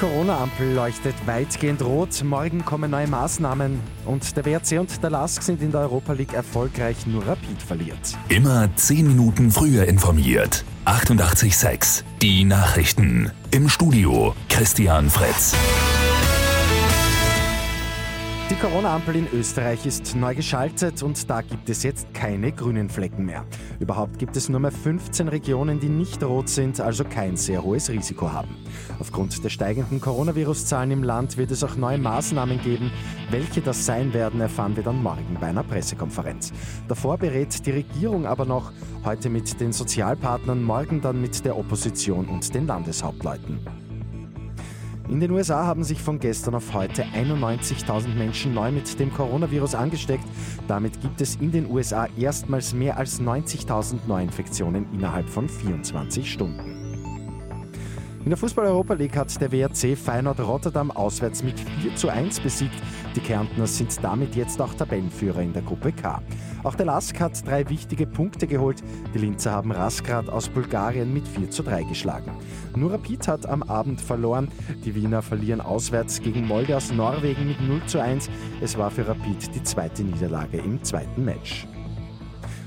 Corona-Ampel leuchtet weitgehend rot. Morgen kommen neue Maßnahmen. Und der WRC und der LASK sind in der Europa League erfolgreich, nur Rapid verliert. Immer 10 Minuten früher informiert. 88,6. Die Nachrichten. Im Studio Christian Fritz. Die Corona-Ampel in Österreich ist neu geschaltet und da gibt es jetzt keine grünen Flecken mehr. Überhaupt gibt es nur mehr 15 Regionen, die nicht rot sind, also kein sehr hohes Risiko haben. Aufgrund der steigenden Coronavirus-Zahlen im Land wird es auch neue Maßnahmen geben. Welche das sein werden, erfahren wir dann morgen bei einer Pressekonferenz. Davor berät die Regierung aber noch heute mit den Sozialpartnern, morgen dann mit der Opposition und den Landeshauptleuten. In den USA haben sich von gestern auf heute 91.000 Menschen neu mit dem Coronavirus angesteckt. Damit gibt es in den USA erstmals mehr als 90.000 Neuinfektionen innerhalb von 24 Stunden. In der Fußball-Europa League hat der WRC Feyenoord Rotterdam auswärts mit 4 zu 1 besiegt. Die Kärntner sind damit jetzt auch Tabellenführer in der Gruppe K. Auch der Lask hat drei wichtige Punkte geholt. Die Linzer haben Rasgrad aus Bulgarien mit 4 zu 3 geschlagen. Nur Rapid hat am Abend verloren. Die Wiener verlieren auswärts gegen Molde aus Norwegen mit 0 zu 1. Es war für Rapid die zweite Niederlage im zweiten Match.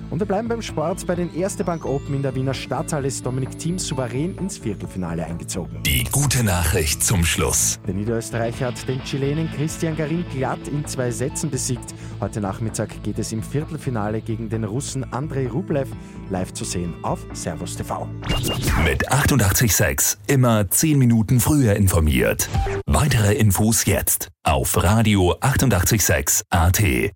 Und wir bleiben beim Sport. Bei den Erste Bank Open in der Wiener Stadthalle ist Dominik Thiem souverän ins Viertelfinale eingezogen. Die gute Nachricht zum Schluss. Der Niederösterreicher hat den Chilenen Christian Garin glatt in zwei Sätzen besiegt. Heute Nachmittag geht es im Viertelfinale gegen den Russen Andrei Rublev live zu sehen auf Servus TV. Mit 886 immer 10 Minuten früher informiert. Weitere Infos jetzt auf Radio 886 AT.